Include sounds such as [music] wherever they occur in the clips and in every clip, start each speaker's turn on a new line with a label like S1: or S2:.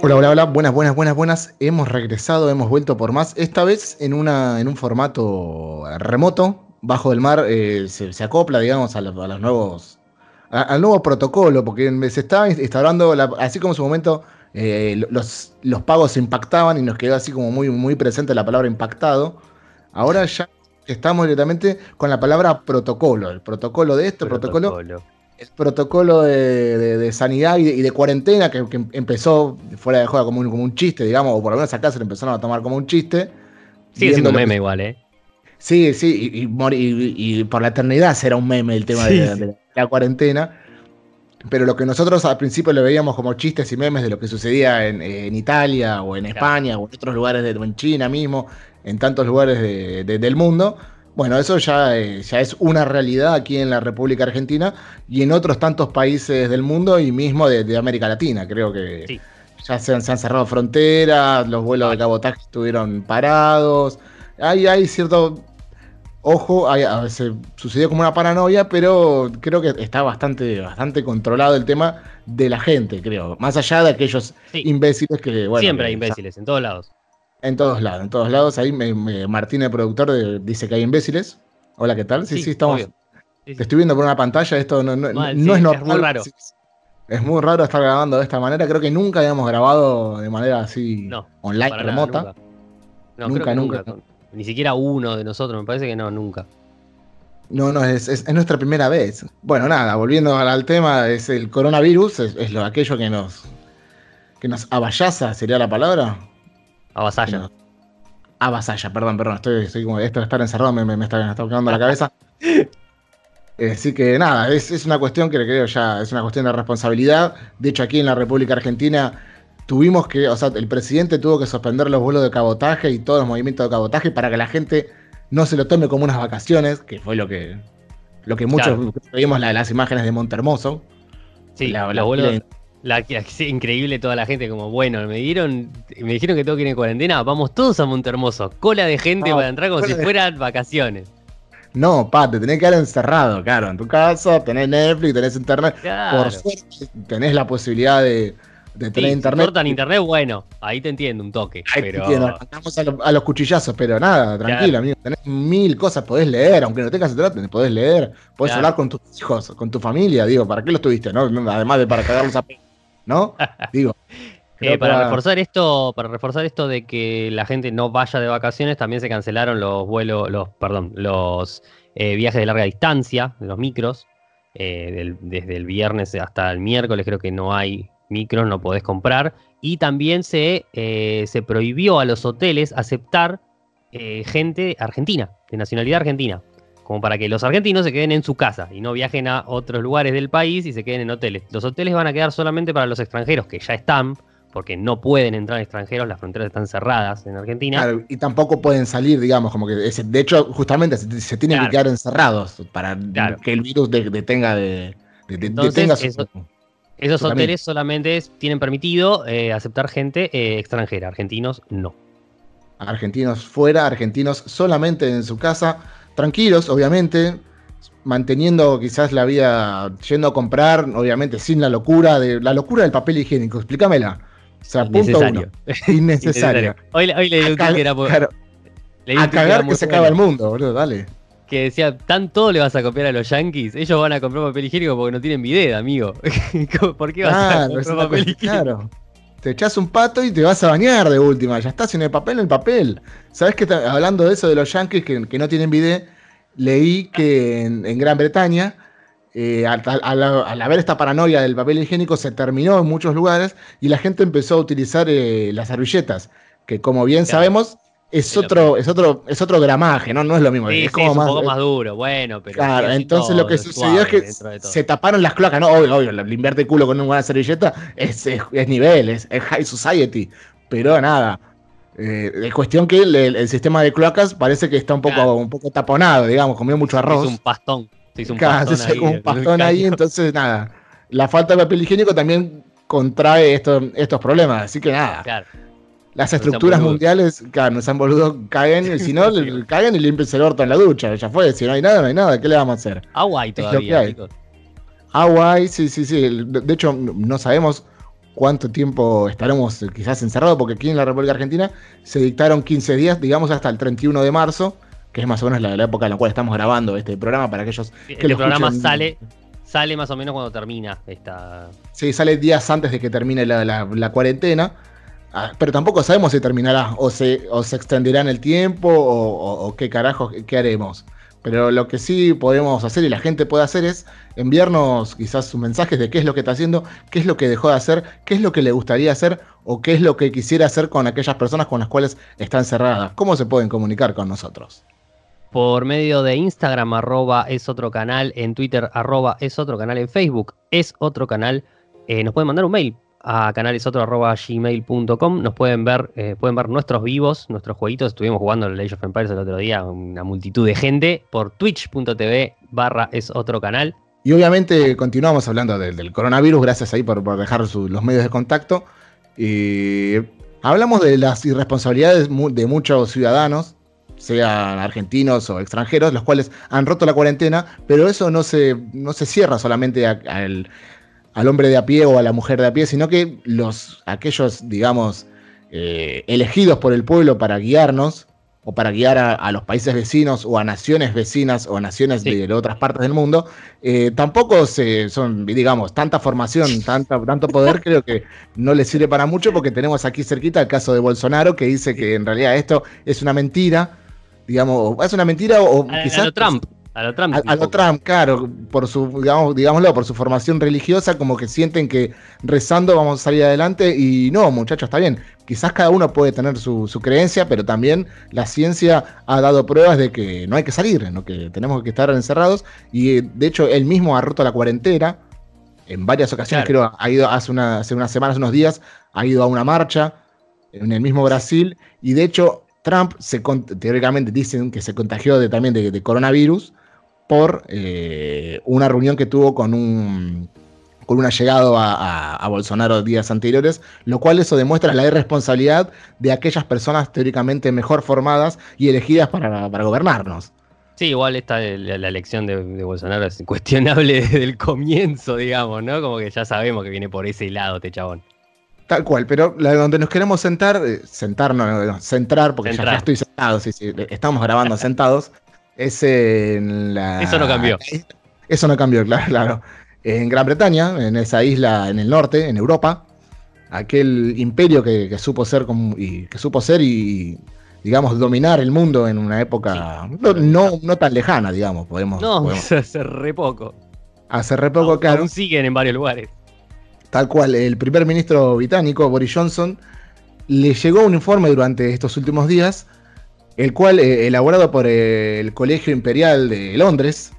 S1: Hola, hola, hola, buenas, buenas, buenas, buenas. Hemos regresado, hemos vuelto por más. Esta vez en, una, en un formato remoto, bajo el mar, eh, se, se acopla, digamos, a, los, a los nuevos, a- al nuevo protocolo, porque se estaba instaurando, la- así como en su momento eh, los, los pagos se impactaban y nos quedó así como muy, muy presente la palabra impactado. Ahora ya estamos directamente con la palabra protocolo, el protocolo de esto, el protocolo el protocolo de, de- de sanidad y de, y de cuarentena que, que empezó fuera de juego como un, como un chiste, digamos, o por lo menos acá se lo empezaron a tomar como un chiste.
S2: Sigue siendo un meme
S1: que-
S2: igual, ¿eh?
S1: Sí, sí, y, por la eternidad será un meme el tema
S2: Sí,
S1: de,
S2: sí.
S1: La cuarentena. Pero lo que nosotros al principio lo veíamos como chistes y memes de lo que sucedía en, en Italia o en
S2: Claro.
S1: España o en otros lugares, de, en China mismo, en tantos lugares de- de- del mundo, bueno, eso ya, eh, ya es una realidad aquí en la República Argentina y en otros tantos países del mundo y mismo de, de América Latina. Creo que
S2: Sí.
S1: ya se han, se han cerrado fronteras, los vuelos de cabotaje estuvieron parados. Hay, hay cierto Ojo, hay- a veces sucedió como una paranoia, pero creo que está bastante, bastante controlado el tema de la gente, creo. Más allá de aquellos
S2: Sí.
S1: imbéciles que, bueno.
S2: Siempre hay imbéciles, en todos lados.
S1: En todos lados, en todos lados. Ahí me- me- Martín, el productor, de- dice que hay imbéciles. Hola, ¿qué tal? Sí, sí, estamos.
S2: Sí,
S1: Te estoy viendo por una pantalla, esto no, no-
S2: Mal,
S1: no
S2: sí,
S1: es
S2: es
S1: normal.
S2: muy raro.
S1: Es muy raro estar grabando de esta manera. Creo que nunca habíamos grabado de manera así
S2: No,
S1: online,
S2: nada,
S1: remota.
S2: nunca.
S1: nunca.
S2: Ni siquiera uno de nosotros, me parece que no, nunca.
S1: No, no, es, es- es nuestra primera vez. Bueno, nada, volviendo al, tema, es el coronavirus, es, es lo aquello que nos que nos avallaza, sería la palabra.
S2: Avasalla.
S1: No. Avasalla, perdón, perdón, estoy, estoy como esto de estar encerrado me, me, me está, me está quedando la cabeza. [laughs] Eh, Así que nada, es, es una cuestión que creo ya, es una cuestión de responsabilidad. De hecho, aquí en la República Argentina tuvimos que, o sea, el presidente tuvo que suspender los vuelos de cabotaje y todos los movimientos de cabotaje para que la gente no se lo tome como unas vacaciones, que fue lo que, lo que muchos
S2: Claro.
S1: vimos la- las imágenes de Montermoso.
S2: Sí,
S1: La-
S2: los
S1: la-
S2: vuelos- la, increíble toda la gente, como bueno, me dieron, me dijeron que tengo que ir en cuarentena, vamos todos a Montermoso, cola de gente
S1: No,
S2: para entrar como si
S1: de-
S2: fueran vacaciones.
S1: No, pa, te tenés que quedar encerrado, claro, en tu casa, tenés Netflix, tenés internet.
S2: Claro.
S1: Por suerte tenés la posibilidad de, de
S2: Sí,
S1: tener
S2: si
S1: internet.
S2: cortan internet, bueno, ahí te entiendo un toque,
S1: Ahí
S2: pero
S1: te entiendo, a, lo- a los cuchillazos, pero nada, tranquilo,
S2: Claro.
S1: amigo. Tenés mil cosas, podés leer, aunque no tengas internet, podés leer, podés
S2: Claro.
S1: hablar con tus hijos, con tu familia, digo, ¿para qué los tuviste, no? Además de para cagarlos a ¿no? [laughs] Digo.
S2: Eh, para reforzar esto, para reforzar esto de que la gente no vaya de vacaciones, también se cancelaron los vuelos, los, perdón, los eh, viajes de larga distancia, los micros. eh, del- desde el viernes hasta el miércoles creo que no hay micros, no podés comprar. Y también se, eh, se prohibió a los hoteles aceptar eh, gente argentina, de nacionalidad argentina. Como para que los argentinos se queden en su casa y no viajen a otros lugares del país y se queden en hoteles. Los hoteles van a quedar solamente para los extranjeros que ya están, porque no pueden entrar extranjeros, las fronteras están cerradas en Argentina.
S1: Claro, y tampoco pueden salir, digamos, como que de hecho, justamente se, se tienen
S2: Claro.
S1: que quedar encerrados para
S2: Claro.
S1: que el virus de- detenga de, de- de-
S2: Entonces,
S1: detenga su-
S2: eso- Esos hoteles solamente tienen permitido eh, aceptar gente eh, extranjera, argentinos no.
S1: argentinos fuera, argentinos solamente en su casa, tranquilos, obviamente, manteniendo quizás la vida yendo a comprar, obviamente sin la locura de la locura del papel higiénico. Explícamela. O sea, punto uno. [laughs] Innecesario.
S2: Hoy, un
S1: ca-
S2: tweet que era
S1: claro,
S2: un
S1: a
S2: que
S1: cagar
S2: muy
S1: que se acaba el mundo, boludo, dale.
S2: Que decía, ¿tan todo le vas a copiar a los yankees? Ellos van a comprar papel higiénico porque no tienen bidet, amigo. [laughs] ¿Por qué vas a comprar papel higiénico?
S1: claro. Te echas un pato y te vas a bañar de última. Ya estás en el papel, en el papel. ¿Sabes que hablando de eso de los yankees que, que no tienen bidet, leí que en, en Gran Bretaña, eh, al, al- al haber esta paranoia del papel higiénico, se terminó en muchos lugares y la gente empezó a utilizar eh, las servilletas, que como bien
S2: Claro.
S1: sabemos, es otro, es otro, es otro gramaje, ¿no? No es lo mismo.
S2: Sí,
S1: es
S2: sí,
S1: como
S2: es un
S1: más,
S2: poco más duro, bueno, pero.
S1: Claro, entonces lo que
S2: todo,
S1: sucedió es que
S2: todo.
S1: se taparon las cloacas, ¿no? Obvio, obvio, limpiarte culo con una buena servilleta es, es, es nivel, es, es high society. Pero nada, eh, es cuestión que el, el- sistema de cloacas parece que está un poco,
S2: Claro.
S1: un poco taponado, digamos, comió mucho arroz.
S2: hizo un pastón. Se hizo un
S1: Claro,
S2: pastón
S1: se hizo
S2: ahí.
S1: un pastón ahí, entonces nada. la falta de papel higiénico también contrae estos problemas. Así que nada. Las estructuras mundiales, claro, no sean boludos, caguen, y si no, [laughs] caguen y limpiense el orto en la ducha. Ya fue, si no hay nada, no hay nada. ¿Qué le vamos a hacer?
S2: Agua hay todavía,
S1: Agua hay, sí, sí, sí. De hecho, no sabemos cuánto tiempo estaremos quizás encerrados, porque aquí en la República Argentina se dictaron 15 días, digamos hasta el 31 de marzo, que es más o menos la, época en la cual estamos grabando este programa para aquellos que
S2: El programa sale, sale más o menos cuando termina esta.
S1: Sí, sale días antes de que termine la, cuarentena. Ah, pero tampoco sabemos si terminará o se, se extenderá en el tiempo o, qué carajo, qué haremos. Pero lo que sí podemos hacer y la gente puede hacer es enviarnos quizás sus mensajes de qué es lo que está haciendo, qué es lo que dejó de hacer, qué es lo que le gustaría hacer o qué es lo que quisiera hacer con aquellas personas con las cuales están cerradas. ¿Cómo se pueden comunicar con nosotros?
S2: Por medio de Instagram, arroba es otro canal, en Twitter, arroba es otro canal, en Facebook es otro canal. Eh, nos pueden mandar un mail a canalesotro.gmail.com. Nos pueden ver, eh, pueden ver nuestros vivos, nuestros jueguitos. Estuvimos jugando el Age of Empires el otro día, una multitud de gente, por twitch.tv barra es otro canal.
S1: Y obviamente continuamos hablando del, coronavirus, gracias ahí por, dejar los medios de contacto. Y hablamos de las irresponsabilidades de muchos ciudadanos, sean argentinos o extranjeros, los cuales han roto la cuarentena, pero eso no se, no se cierra solamente al al hombre de a pie o a la mujer de a pie, sino que los, aquellos, digamos, eh, elegidos por el pueblo para guiarnos, o para guiar a, los países vecinos o a naciones vecinas o a naciones de, otras partes del mundo, eh, tampoco se, son, digamos, tanta formación, tanta, tanto poder, [laughs] creo que no les sirve para mucho porque tenemos aquí cerquita el caso de Bolsonaro que dice que en realidad esto es una mentira, digamos, es una mentira o, quizás...
S2: Trump. A lo Trump.
S1: A, lo Trump, claro, por su, digamos, digámoslo, por su formación religiosa, como que sienten que rezando vamos a salir adelante. Y no, muchachos, está bien. Quizás cada uno puede tener su, creencia, pero también la ciencia ha dado pruebas de que no hay que salir, ¿no? que tenemos que estar encerrados. Y de hecho, él mismo ha roto la cuarentena. En varias ocasiones, creo, ha ido hace, una, hace unas semanas, unos días, ha ido a una marcha en el mismo Brasil. Y de hecho, Trump se, teóricamente dicen que se contagió de, también de coronavirus por eh, una reunión que tuvo con un con un allegado a, Bolsonaro días anteriores, lo cual eso demuestra la irresponsabilidad de aquellas personas teóricamente mejor formadas y elegidas para, gobernarnos.
S2: Sí, igual esta la, elección de, Bolsonaro es cuestionable [laughs] desde el comienzo, digamos, ¿no? Como que ya sabemos que viene por ese lado este chabón.
S1: Tal cual, pero donde nos queremos sentar, eh, sentar, no, centrar, porque Ya, ya, estoy sentado, sí, sí, estamos grabando sentados, es en la.
S2: Eso no cambió.
S1: Eso no cambió, [laughs] claro, claro. En Gran Bretaña, en esa isla en el norte, en Europa, aquel imperio que, supo ser y que supo ser y digamos dominar el mundo en una época no, no, tan lejana, digamos, podemos.
S2: No, [laughs] hace re poco.
S1: Hace re poco, claro.
S2: Aún siguen en varios lugares.
S1: Tal cual, el primer ministro británico, Boris Johnson, le llegó un informe durante estos últimos días el cual, eh, elaborado por el Colegio Imperial de Londres,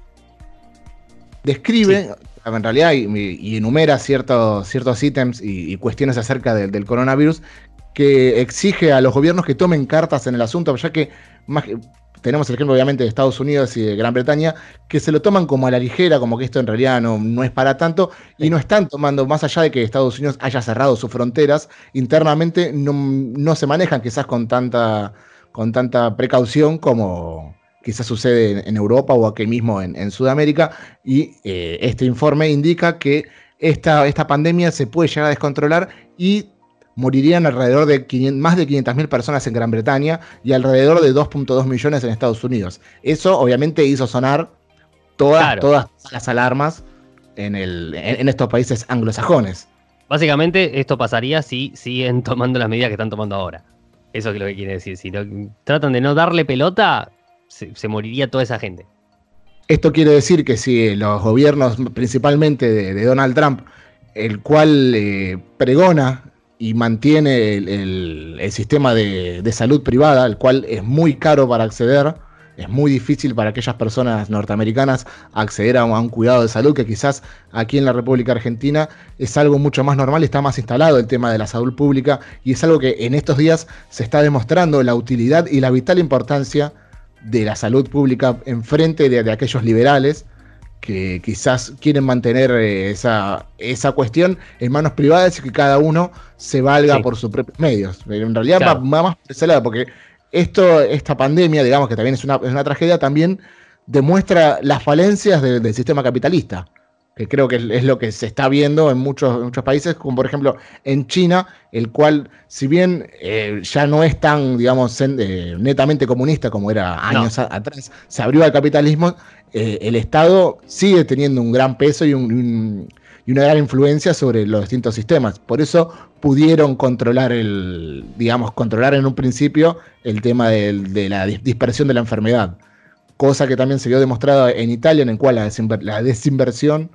S1: describe, en realidad, y, enumera ciertos, ciertos ítems y, cuestiones acerca del coronavirus, que exige a los gobiernos que tomen cartas en el asunto, ya que tenemos el ejemplo obviamente de Estados Unidos y de Gran Bretaña, que se lo toman como a la ligera, como que esto en realidad no, no es para tanto, y no están tomando, más allá de que Estados Unidos haya cerrado sus fronteras, internamente no, no se manejan quizás con tanta con tanta precaución como quizás sucede en, Europa o aquí mismo en, Sudamérica. Y eh, este informe indica que esta, esta pandemia se puede llegar a descontrolar y morirían alrededor de más de 500.000 personas en Gran Bretaña y alrededor de 2.2 millones en Estados Unidos. Eso obviamente hizo sonar todas, todas las alarmas en, el, en, estos países anglosajones.
S2: Básicamente esto pasaría si siguen [laughs] tomando las medidas que están tomando ahora. Eso es lo que quiere decir. Si tratan de no darle pelota, se, moriría toda esa gente.
S1: Esto quiere decir que si los gobiernos, principalmente de, Donald Trump, el cual eh, pregona y mantiene el, sistema de, de, salud privada, el cual es muy caro para acceder, es muy difícil para aquellas personas norteamericanas acceder a un, cuidado de salud que quizás aquí en la República Argentina es algo mucho más normal, está más instalado el tema de la salud pública y es algo que en estos días se está demostrando la utilidad y la vital importancia de la salud pública en frente de, aquellos liberales que quizás quieren mantener eh, esa, esa cuestión en manos privadas y que cada uno se valga por sus propios medios. En realidad va, más por ese lado, porque esto, esta pandemia, digamos que también es una, es una tragedia, también demuestra las falencias del sistema capitalista que creo que es lo que se está viendo en muchos, muchos países, como por ejemplo en China, el cual, si bien eh, ya no es tan, digamos, eh, netamente comunista como era años atrás, se abrió al capitalismo, eh, el Estado sigue teniendo un gran peso y, una gran influencia sobre los distintos sistemas. Por eso pudieron controlar el, digamos, controlar en un principio el tema de, la dispersión de la enfermedad. Cosa que también se vio demostrada en Italia, en el cual la desinversión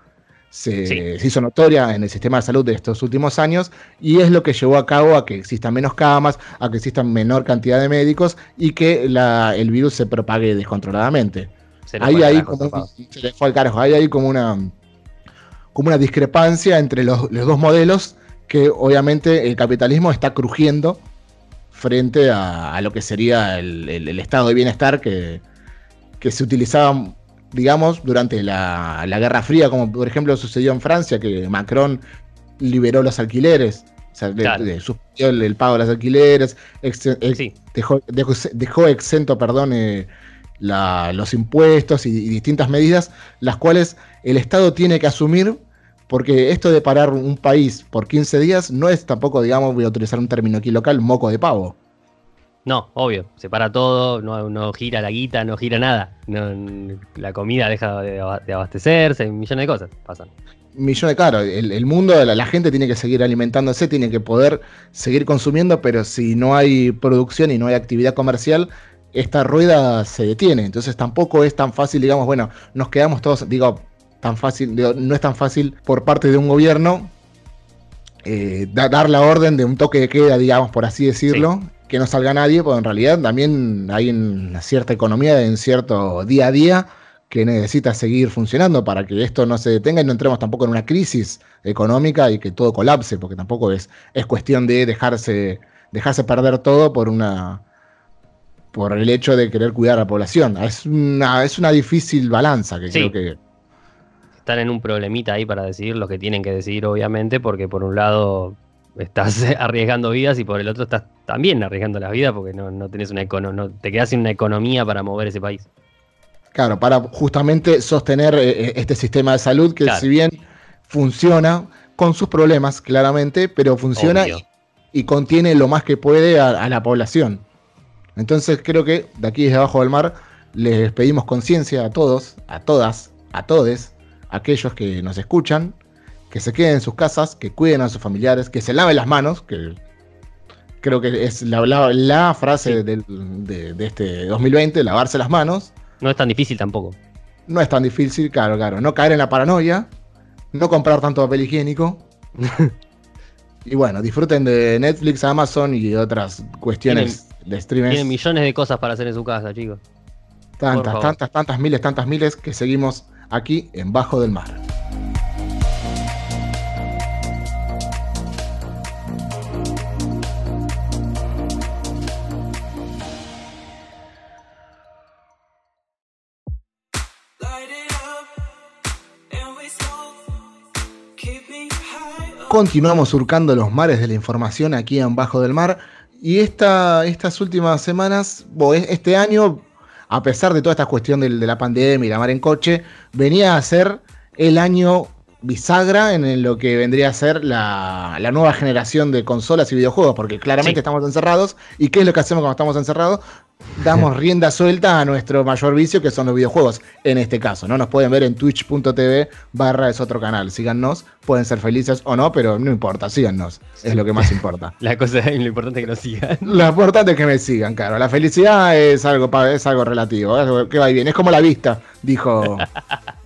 S1: se, hizo notoria en el sistema de salud de estos últimos años y es lo que llevó a cabo a que existan menos camas, a que existan menor cantidad de médicos y que el virus se propague descontroladamente. ahí hay como, se le fue al carajo, hay como una, como una discrepancia entre los, dos modelos que obviamente el capitalismo está crujiendo frente a, lo que sería el, estado de bienestar que, que se utilizaba digamos, durante la, Guerra Fría, como por ejemplo sucedió en Francia, que Macron liberó los alquileres, o sea, suspendió el, pago de los alquileres, dejó, exento, perdón, eh, los impuestos y, distintas medidas, las cuales el Estado tiene que asumir, porque esto de parar un país por 15 días no es tampoco, digamos, voy a utilizar un término aquí local, moco de pavo.
S2: No, obvio, se para todo, no, gira la guita, no gira nada. la comida deja de, abastecerse, millones de cosas pasan.
S1: Millones, de claro, el, el mundo, la, la, gente tiene que seguir alimentándose, tiene que poder seguir consumiendo, pero si no hay producción y no hay actividad comercial, esta rueda se detiene. Entonces tampoco es tan fácil, digamos, bueno, nos quedamos todos, digo, tan fácil, no es tan fácil por parte de un gobierno eh, dar la orden de un toque de queda, digamos, por así decirlo, que no salga nadie, porque en realidad también hay una cierta economía en cierto día a día que necesita seguir funcionando para que esto no se detenga y no entremos tampoco en una crisis económica y que todo colapse, porque tampoco es, es cuestión de dejarse, dejarse perder todo por una por el hecho de querer cuidar a la población. Es una, es una difícil balanza que creo que.
S2: Están en un problemita ahí para decidir lo que tienen que decidir, obviamente, porque por un lado estás [laughs] arriesgando vidas y por el otro estás también arriesgando las vidas porque no, no tenés una no, te quedas sin una economía para mover ese país.
S1: Claro, para justamente sostener eh, eh, este sistema de salud que si bien funciona con sus problemas, claramente, pero funciona y, contiene lo más que puede a, la población. Entonces creo que de aquí desde abajo del mar les pedimos conciencia a todos, a todas, a todes, aquellos que nos escuchan, que se queden en sus casas, que cuiden a sus familiares, que se laven las manos, que creo que es la, la, frase de, este 2020, lavarse las manos.
S2: No es tan difícil tampoco.
S1: No es tan difícil, claro, claro. No caer en la paranoia, no comprar tanto papel higiénico. [laughs] y bueno, disfruten de Netflix, Amazon y otras cuestiones de streaming.
S2: Tienen millones de cosas para hacer en su casa, chicos.
S1: Tantas, tantas, tantas miles, tantas miles que seguimos aquí en Bajo del Mar. Continuamos surcando los mares de la información aquí en Bajo del Mar. Y esta, estas últimas semanas, este año, a pesar de toda esta cuestión de, la pandemia y la mar en coche, venía a ser el año bisagra en lo que vendría a ser la, nueva generación de consolas y videojuegos, porque claramente estamos encerrados. ¿Y qué es lo que hacemos cuando estamos encerrados? Damos rienda suelta a nuestro mayor vicio, que son los videojuegos, en este caso. ¿no? Nos pueden ver en twitch.tv barra es otro canal. Síganos, pueden ser felices o no, pero no importa, síganos. Es lo que más importa. [laughs]
S2: La cosa es lo importante es que nos sigan.
S1: Lo importante es que me sigan, claro. La felicidad es algo, es algo relativo, que va y viene. Es como la vista, dijo. [laughs]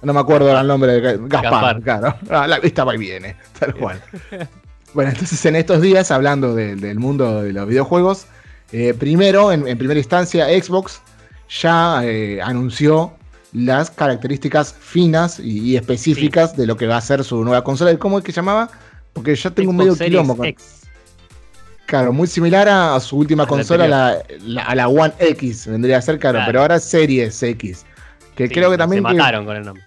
S1: No me acuerdo el nombre de Gaspar, claro. Ah, la vista va y viene, tal cual. [laughs] Bueno, entonces en estos días, hablando del mundo de los videojuegos, eh, primero, en, primera instancia, Xbox ya eh, anunció las características finas y, específicas de lo que va a ser su nueva consola. ¿Cómo es que llamaba? Porque ya tengo un medio quilombo. Claro, muy similar a, su última consola, a la One X, vendría a ser, claro, pero ahora Series X. Que creo que también.
S2: Se mataron con el nombre.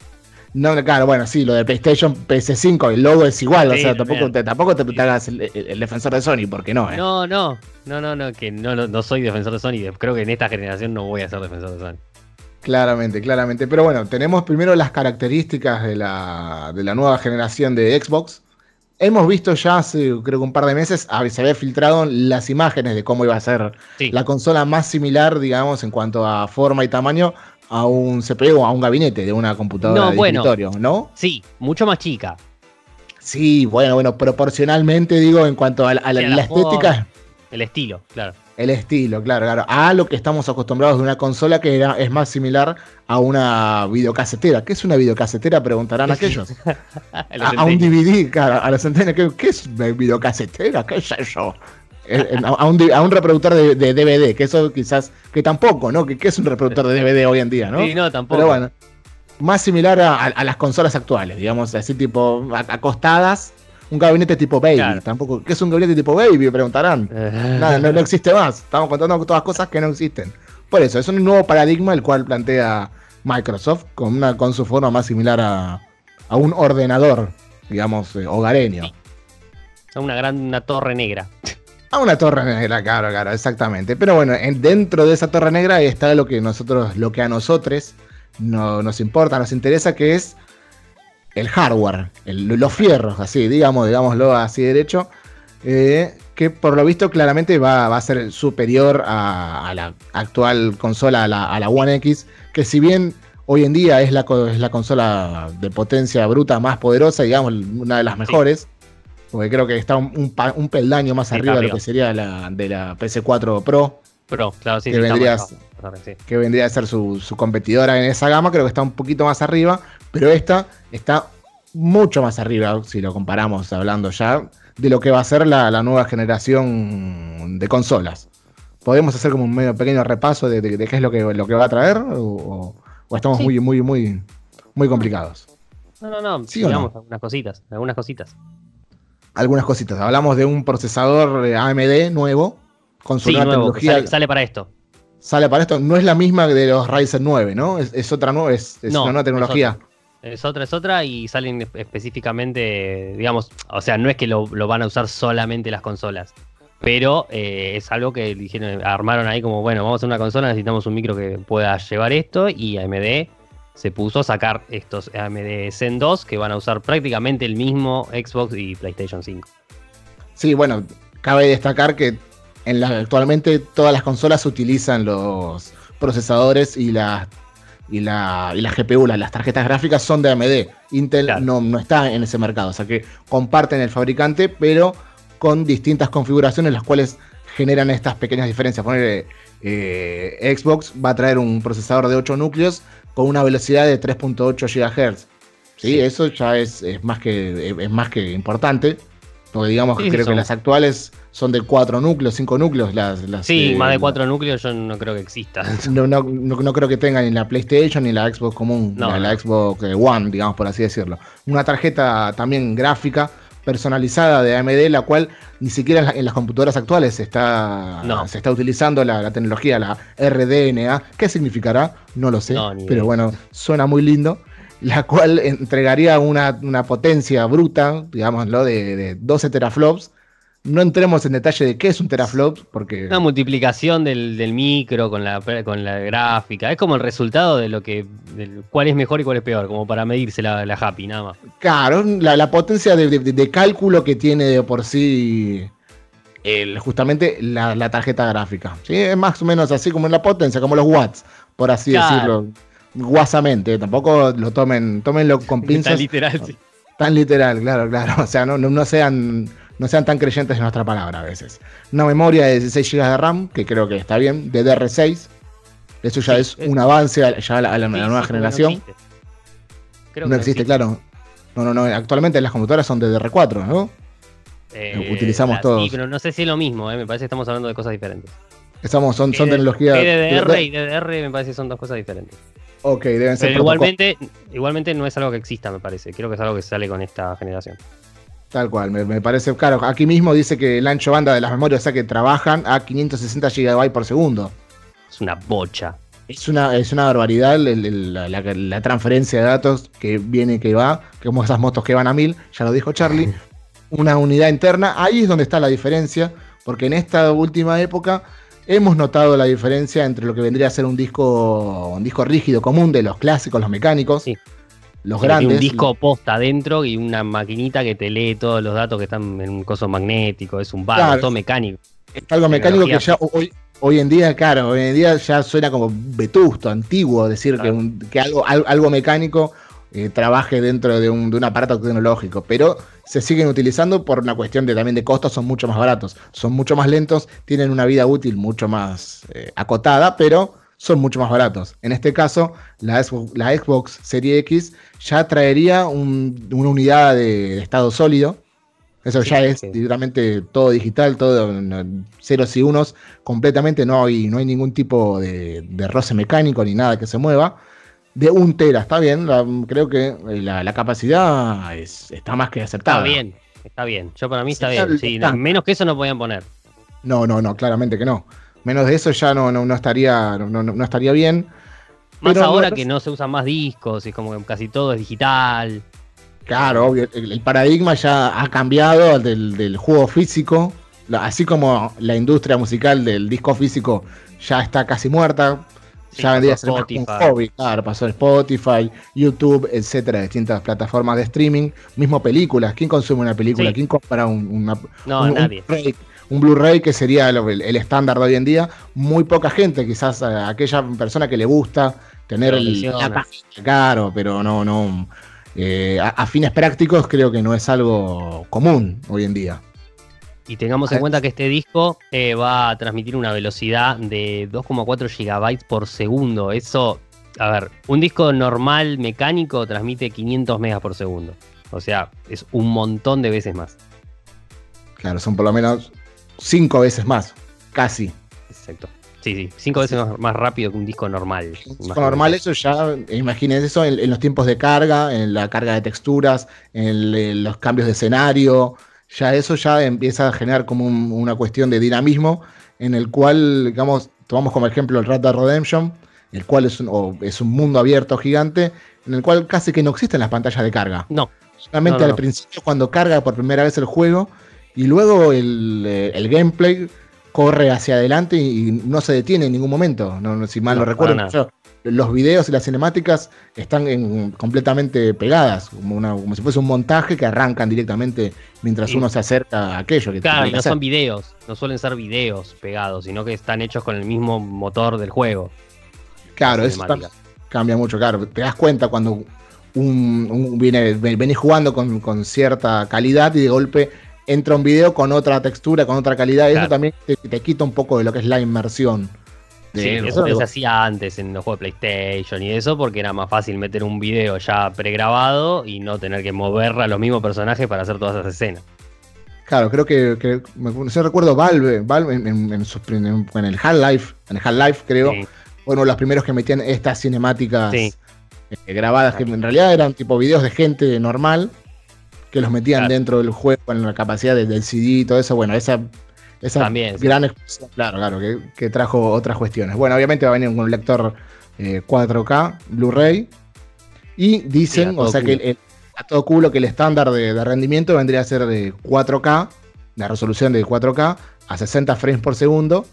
S1: No, claro, bueno, sí, lo de PlayStation, PS5, el logo es igual, o sea, tampoco, te, tampoco te, hagas el, defensor de Sony, porque no,
S2: ¿eh? No, no, no, no, no, que no, no, soy defensor de Sony, creo que en esta generación no voy a ser defensor de Sony.
S1: Claramente, claramente. Pero bueno, tenemos primero las características de la, de la nueva generación de Xbox. Hemos visto ya hace, creo que un par de meses, se había filtrado las imágenes de cómo iba a ser la consola más similar, digamos, en cuanto a forma y tamaño a un CPU o a un gabinete de una computadora de escritorio, ¿no?
S2: Sí, mucho más chica.
S1: Sí, bueno, bueno, proporcionalmente digo, en cuanto a, la, estética.
S2: El estilo, claro.
S1: El estilo, claro, claro. A lo que estamos acostumbrados de una consola que era, es más similar a una videocasetera. ¿Qué es una videocasetera? Preguntarán aquellos. [laughs] a, un DVD, claro, a la centena. ¿Qué, es videocasetera? ¿Qué es eso? [laughs] a, un, reproductor de, DVD, que eso quizás, que tampoco, ¿no? ¿Qué, es un reproductor de DVD hoy en día, no?
S2: Sí, no, tampoco. Pero bueno,
S1: más similar a, las consolas actuales, digamos, así tipo acostadas un gabinete tipo baby. Tampoco, ¿Qué es un gabinete tipo baby? Preguntarán. [laughs] Nada, no, existe más. Estamos contando todas cosas que no existen. Por eso, es un nuevo paradigma el cual plantea Microsoft con, una, con su forma más similar a, un ordenador, digamos, eh, hogareño.
S2: A una gran una torre negra.
S1: A una torre negra, claro, claro, exactamente. Pero bueno, dentro de esa torre negra está lo que nosotros, lo que a nosotros no, nos importa, nos interesa, que es el hardware, los fierros, así, digamos, digámoslo así derecho, eh, que por lo visto claramente va, a ser superior a, la actual consola, a la, One X, que si bien hoy en día es la, es la consola de potencia bruta más poderosa, digamos, una de las mejores, porque creo que está un, peldaño más arriba de lo que sería la de la PS4 Pro.
S2: Pro, claro, sí,
S1: que, vendría, que vendría a ser su, su competidora en esa gama, creo que está un poquito más arriba, pero esta está mucho más arriba, si lo comparamos hablando ya, de lo que va a ser la, nueva generación de consolas. ¿Podemos hacer como un medio pequeño repaso de, qué es lo que, lo que va a traer? ¿O, estamos muy, muy, muy, muy complicados?
S2: No, no, no. ¿Sí digamos algunas cositas, algunas cositas.
S1: Algunas cositas. Hablamos de un procesador AMD nuevo, con su nueva tecnología.
S2: Sale, para esto.
S1: Sale para esto. No es la misma de los Ryzen 9, ¿no? Es, otra nueva, es, una nueva tecnología.
S2: Es otra, es otra y salen específicamente, digamos, o sea, no es que lo, van a usar solamente las consolas, pero eh, es algo que dijeron, armaron ahí como, bueno, vamos a hacer una consola, necesitamos un micro que pueda llevar esto y AMD se puso a sacar estos AMD Zen 2 que van a usar prácticamente el mismo Xbox y PlayStation 5.
S1: Sí, bueno, cabe destacar que en la, actualmente todas las consolas utilizan los procesadores y las y la, y la GPU, las, tarjetas gráficas son de AMD. Intel no, no está en ese mercado, o sea que comparten el fabricante, pero con distintas configuraciones, las cuales generan estas pequeñas diferencias. Poner eh, Xbox va a traer un procesador de 8 núcleos con una velocidad de 3.8 GHz. ¿sí? Eso ya es, más que, es más que importante. Porque digamos que creo que las actuales son de cuatro núcleos, cinco núcleos. Las, las
S2: sí, más de cuatro núcleos yo no creo que exista. [laughs]
S1: No, no, no, creo que tengan ni la PlayStation ni la Xbox común, ni la Xbox eh, One, digamos por así decirlo. Una tarjeta también gráfica personalizada de AMD, la cual ni siquiera en, las computadoras actuales se está, se está utilizando la, tecnología, la RDNA. ¿Qué significará? No lo sé, pero bueno, suena muy lindo la cual entregaría una, potencia bruta, digámoslo, de, de 12 teraflops. No entremos en detalle de qué es un teraflop, porque...
S2: Una multiplicación del, micro con la, con la gráfica. Es como el resultado de lo que... cuál es mejor y cuál es peor, como para medirse la, la happy, nada más.
S1: Claro, la, potencia de, cálculo que tiene de por sí... justamente la, tarjeta gráfica. ¿sí? Es más o menos así como la potencia, como los watts, por así decirlo guasamente, tampoco lo tomen, tómenlo con pinzas.
S2: Tan literal, sí.
S1: Tan literal, claro, claro. O sea, no, no, sean, no sean tan creyentes en nuestra palabra a veces. Una memoria de 16 GB de RAM, que creo que está bien, de DR6. Eso ya es un avance ya a la, nueva generación. No existe, claro. No, no, no. Actualmente las computadoras son de DR4, ¿no?
S2: Eh, Utilizamos todos. Sí, pero no sé si es lo mismo, ¿eh? me parece que estamos hablando de cosas diferentes.
S1: Estamos, son, son tecnologías.
S2: DDR y DDR me parece que son dos cosas diferentes.
S1: Ok, deben ser.
S2: Pero igualmente, igualmente no es algo que exista, me parece. Creo que es algo que sale con esta generación.
S1: Tal cual, me, parece. Claro, aquí mismo dice que el ancho banda de las memorias, o sea que trabajan a 560 GB por segundo.
S2: Es una bocha.
S1: Es una, es una barbaridad la, transferencia de datos que viene y que va, como esas motos que van a mil, ya lo dijo Charlie. [laughs] Una unidad interna, ahí es donde está la diferencia, porque en esta última época hemos notado la diferencia entre lo que vendría a ser un disco, un disco rígido común de los clásicos, los mecánicos. Los grandes.
S2: Un disco posta adentro y una maquinita que te lee todos los datos que están en un coso magnético, es un bar, todo mecánico.
S1: Es algo mecánico que ya hoy, hoy en día, claro, hoy en día ya suena como vetusto, antiguo, decir que, algo, algo, mecánico eh, trabaje dentro de un, aparato tecnológico, pero se siguen utilizando por una cuestión de también de costos, son mucho más baratos, son mucho más lentos, tienen una vida útil mucho más eh, acotada, pero son mucho más baratos. En este caso, la Xbox, la Xbox Series X ya traería una unidad de estado sólido, eso ya es directamente todo digital, todo ceros y unos, completamente no hay, no hay ningún tipo de, roce mecánico ni nada que se mueva. De un tera, está bien, creo que la, capacidad está más que aceptada.
S2: Está bien, está bien. Yo para mí está bien. menos que eso no podían poner.
S1: No, no, no, claramente que no. Menos de eso ya no, no, estaría, no, estaría bien.
S2: Más ahora que no se usan más discos y como que casi todo es digital.
S1: Claro, obvio. El, paradigma ya ha cambiado del, juego físico. Así como la industria musical del disco físico ya está casi muerta. ya vendría a ser un hobby. Claro, pasó Spotify, YouTube, etcétera, distintas plataformas de streaming. Mismo películas. ¿Quién consume una película? ¿Quién compra un,
S2: no, nadie.
S1: un Blu-ray que sería el, estándar de hoy en día, muy poca gente, quizás aquella persona que le gusta tener el caro, pero no, no, eh, a, fines prácticos creo que no es algo común hoy en día.
S2: Y tengamos en cuenta que este disco eh, va a transmitir una velocidad de 2,4 GB por segundo. Eso, a ver, un disco normal mecánico transmite 500 megas por segundo. O sea, es un montón de veces más.
S1: Claro, son por lo menos 5 veces más, casi.
S2: Exacto. Sí, sí, cinco veces más rápido que un disco normal.
S1: Un disco normal, eso ya, imagínense eso en, los tiempos de carga, en la carga de texturas, en, los cambios de escenario, ya eso ya empieza a generar como una cuestión de dinamismo en el cual, digamos, tomamos como ejemplo el Red Dead Redemption, el cual es un, es un mundo abierto gigante, en el cual casi que no existen las pantallas de carga.
S2: No.
S1: Solamente al principio cuando carga por primera vez el juego y luego el, eh, el gameplay corre hacia adelante y no se detiene en ningún momento. No, si mal no, recuerdo, los videos y las cinemáticas están completamente pegadas, como, una, como si fuese un montaje que arrancan directamente mientras uno se acerca a aquello. Que
S2: claro, y no son videos, no suelen ser videos pegados, sino que están hechos con el mismo motor del juego.
S1: Claro, eso cambia mucho, claro. Te das cuenta cuando un, viene, venís jugando con, con cierta calidad y de golpe entra un video con otra textura, con otra calidad, y eso también te, quita un poco de lo que es la inmersión.
S2: Sí, eso se hacía antes en los juegos de PlayStation y eso porque era más fácil meter un video ya pregrabado y no tener que mover a los mismos personajes para hacer todas esas escenas.
S1: Claro, creo que, que me, recuerdo Valve, Valve en, en, el Half-Life, en el Half-Life creo, bueno, los primeros que metían estas cinemáticas eh, grabadas, que en realidad eran tipo videos de gente normal, que los metían dentro del juego con la capacidad del CD y todo eso. Bueno, esa, esa
S2: También,
S1: gran explosión, claro, claro, que, trajo otras cuestiones. Bueno, obviamente va a venir con un lector 4K, eh, Blu-ray. Y dicen, o sea que a todo culo que el estándar de, rendimiento vendría a ser de 4K, la resolución de 4K, a 60 frames por segundo,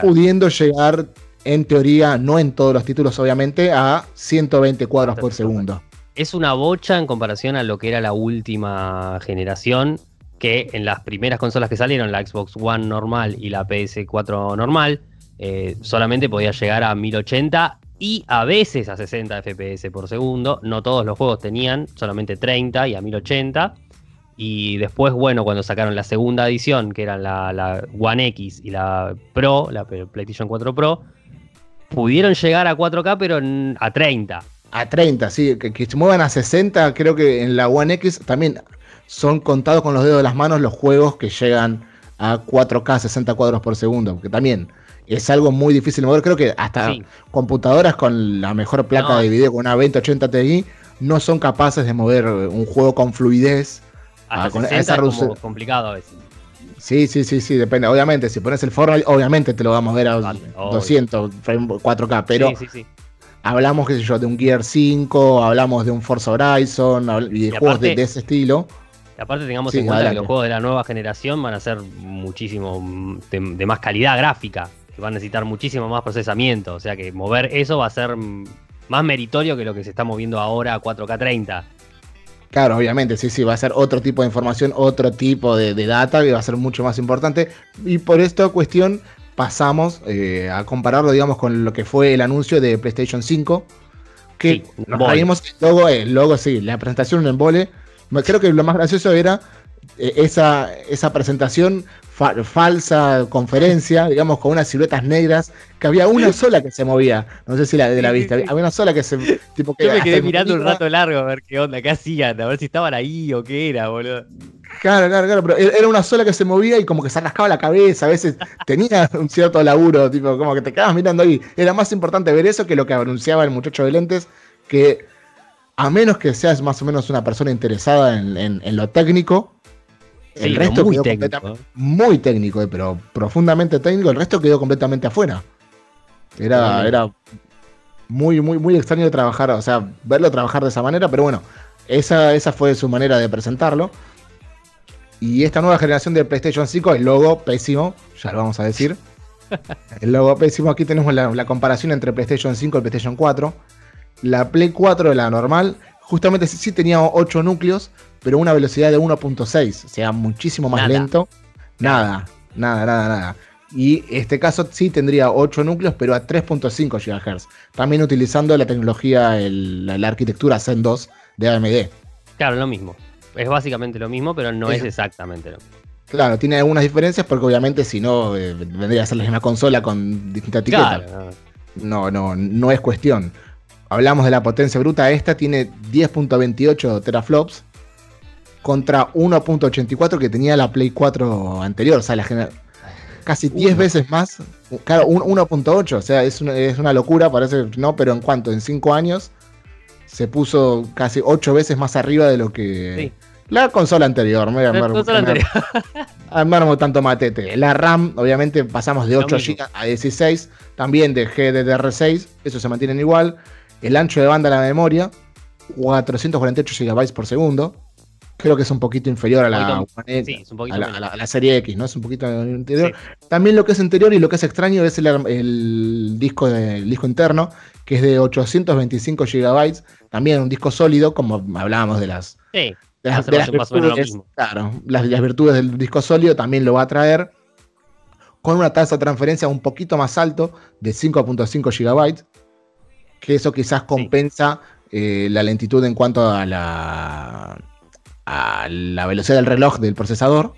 S1: pudiendo llegar, en teoría, no en todos los títulos, obviamente, a 120 cuadros por segundo
S2: es una bocha en comparación a lo que era la última generación, que en las primeras consolas que salieron, la Xbox One normal y la PS4 normal, eh, solamente podía llegar a 1080 y a veces a 60 FPS por segundo. No todos los juegos tenían, solamente 30 y a 1080. Y después, bueno, cuando sacaron la segunda edición, que era la, la One X y la Pro, la PlayStation 4 Pro, pudieron llegar a 4K, pero a 30.
S1: A 30, sí, que, se muevan a 60, creo que en la One X también son contados con los dedos de las manos los juegos que llegan a 4K 60 cuadros por segundo, porque también es algo muy difícil de mover. Creo que hasta computadoras con la mejor placa de video, con una 2080 Ti, no son capaces de mover un juego con fluidez.
S2: Hasta con esa es complicado a veces.
S1: Sí, sí, sí, sí, depende. Obviamente, si pones el Fortnite, obviamente te lo vamos a ver a
S2: Vale, obvio.
S1: 200, frame 4K, pero
S2: Sí, sí, sí.
S1: Hablamos, qué sé yo, de un Gear 5, hablamos de un Forza Horizon habl- y de
S2: Y
S1: juegos de,
S2: aparte-
S1: ese estilo.
S2: Y aparte tengamos
S1: Sí,
S2: en cuenta que los juegos de la nueva generación van a ser muchísimo de, de más calidad gráfica, que van a necesitar muchísimo más procesamiento, o sea que mover eso va a ser más meritorio que lo que se está moviendo ahora a 4K 30.
S1: Claro, obviamente, sí, sí, va a ser otro tipo de información, otro tipo de, de data que va a ser mucho más importante. Y por esta cuestión pasamos eh, a compararlo, digamos, con lo que fue el anuncio de PlayStation 5. Que
S2: Sí,
S1: nos reímos, el logo, el logo, sí, la presentación un embole. Creo que lo más gracioso era esa, esa presentación fa- falsa, conferencia, digamos, con unas siluetas negras, que había una [laughs] sola que se movía. No sé si la de la vista. Había una sola que se. Tipo, que
S2: Yo me quedé mirando un rato largo a ver qué onda, qué hacían, a ver si estaban ahí o qué era, boludo.
S1: Claro, claro, claro, pero era una sola que se movía y como que se rascaba la cabeza, a veces tenía [laughs] un cierto laburo, tipo, como que te quedabas mirando ahí. Era más importante ver eso que lo que anunciaba el muchacho de lentes, que a menos que seas más o menos una persona interesada en, en- en lo técnico,
S2: Sí,
S1: el resto
S2: muy
S1: quedó
S2: técnico.
S1: muy técnico, eh, pero profundamente técnico, el resto quedó completamente afuera. Era, era muy, muy, muy extraño de trabajar, o sea, verlo trabajar de esa manera, pero bueno, esa, esa fue su manera de presentarlo. Y esta nueva generación de PlayStation 5, el logo pésimo, ya lo vamos a decir. [laughs] El logo pésimo, aquí tenemos la, la comparación entre PlayStation 5 y PlayStation 4. La Play 4, la normal, justamente sí tenía 8 núcleos, pero una velocidad de 1.6, o sea, muchísimo más
S2: Nada.
S1: lento. Nada, nada, nada, nada. Y este caso sí tendría 8 núcleos, pero a 3.5 GHz. También utilizando la tecnología, el- la, la arquitectura Zen 2 de AMD.
S2: Claro, lo mismo. Es básicamente lo mismo, pero no es exactamente lo mismo.
S1: Claro, tiene algunas diferencias porque obviamente si no eh, vendría a ser la misma consola con distinta etiqueta.
S2: Claro,
S1: no.
S2: no,
S1: no es cuestión. Hablamos de la potencia bruta. Esta tiene 10.28 teraflops contra 1.84 que tenía la Play 4 anterior. O sea, la casi 10
S2: Uno.
S1: veces más. Claro, un- 1.8. O sea, es una, es una locura, parece. No, pero en cuanto, en 5 años se puso casi 8 veces más arriba de lo que.
S2: Sí.
S1: La consola anterior. me voy a
S2: La
S1: armar-
S2: consola
S1: me voy a-
S2: anterior. [laughs]
S1: armamos tanto matete. La RAM, obviamente, pasamos de
S2: Lo
S1: 8
S2: mismo.
S1: GB a 16, también de GDDR6, eso se mantienen igual. El ancho de banda de la memoria, 448 GB por segundo. Creo que es un poquito inferior a la,
S2: Sí,
S1: a la, a la- a la serie X, ¿no? Es un poquito interior. También lo que es interior y lo que es extraño es el, el disco, de- el disco interno, que es de 825 GB. También un disco sólido, como hablábamos de las
S2: Sí,
S1: de las, de las virtudes, claro, las, las virtudes del disco sólido también lo va a traer con una tasa de transferencia un poquito más alto de 5.5 GB, que eso quizás compensa eh, la lentitud en cuanto a la, a la velocidad del reloj del procesador.